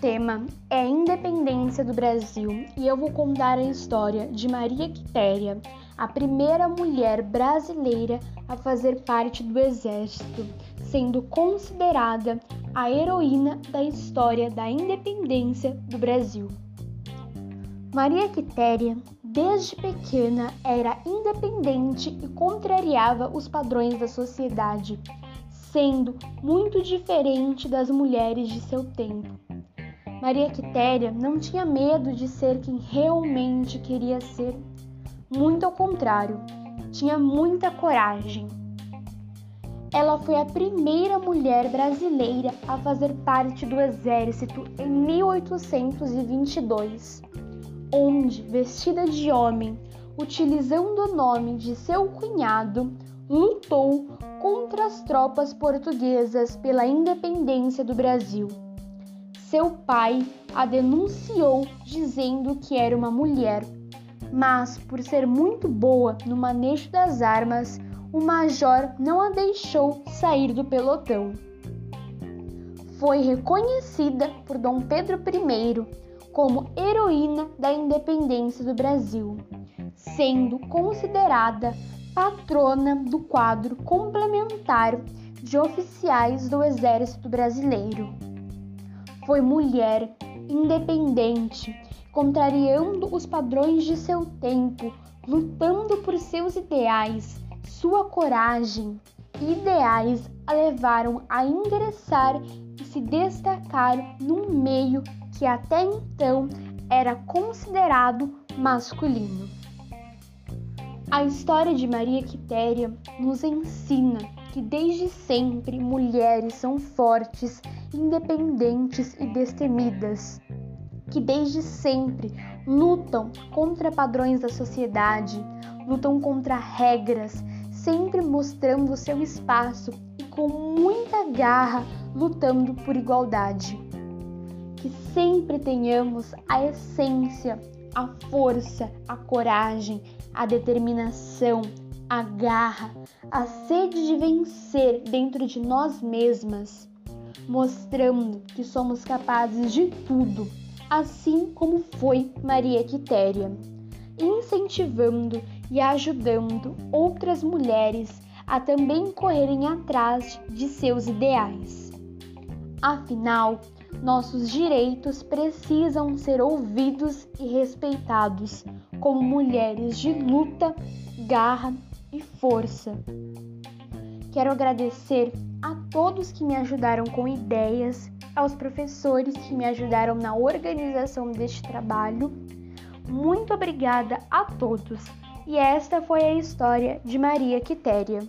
tema é independência do Brasil e eu vou contar a história de Maria Quitéria, a primeira mulher brasileira a fazer parte do exército, sendo considerada a heroína da história da independência do Brasil. Maria Quitéria, desde pequena, era independente e contrariava os padrões da sociedade, sendo muito diferente das mulheres de seu tempo. Maria Quitéria não tinha medo de ser quem realmente queria ser. Muito ao contrário, tinha muita coragem. Ela foi a primeira mulher brasileira a fazer parte do exército em 1822, onde, vestida de homem, utilizando o nome de seu cunhado, lutou contra as tropas portuguesas pela independência do Brasil. Seu pai a denunciou dizendo que era uma mulher, mas por ser muito boa no manejo das armas, o major não a deixou sair do pelotão. Foi reconhecida por Dom Pedro I como heroína da independência do Brasil, sendo considerada patrona do quadro complementar de oficiais do Exército Brasileiro foi mulher, independente, contrariando os padrões de seu tempo, lutando por seus ideais. Sua coragem ideais a levaram a ingressar e se destacar num meio que até então era considerado masculino. A história de Maria Quitéria nos ensina que desde sempre mulheres são fortes, independentes e destemidas, que desde sempre lutam contra padrões da sociedade, lutam contra regras, sempre mostrando seu espaço e com muita garra lutando por igualdade. Que sempre tenhamos a essência, a força, a coragem, a determinação, a garra, a sede de vencer dentro de nós mesmas, mostrando que somos capazes de tudo, assim como foi Maria Quitéria, incentivando e ajudando outras mulheres a também correrem atrás de seus ideais. Afinal, nossos direitos precisam ser ouvidos e respeitados como mulheres de luta, garra e força. Quero agradecer a todos que me ajudaram com ideias, aos professores que me ajudaram na organização deste trabalho. Muito obrigada a todos! E esta foi a história de Maria Quitéria.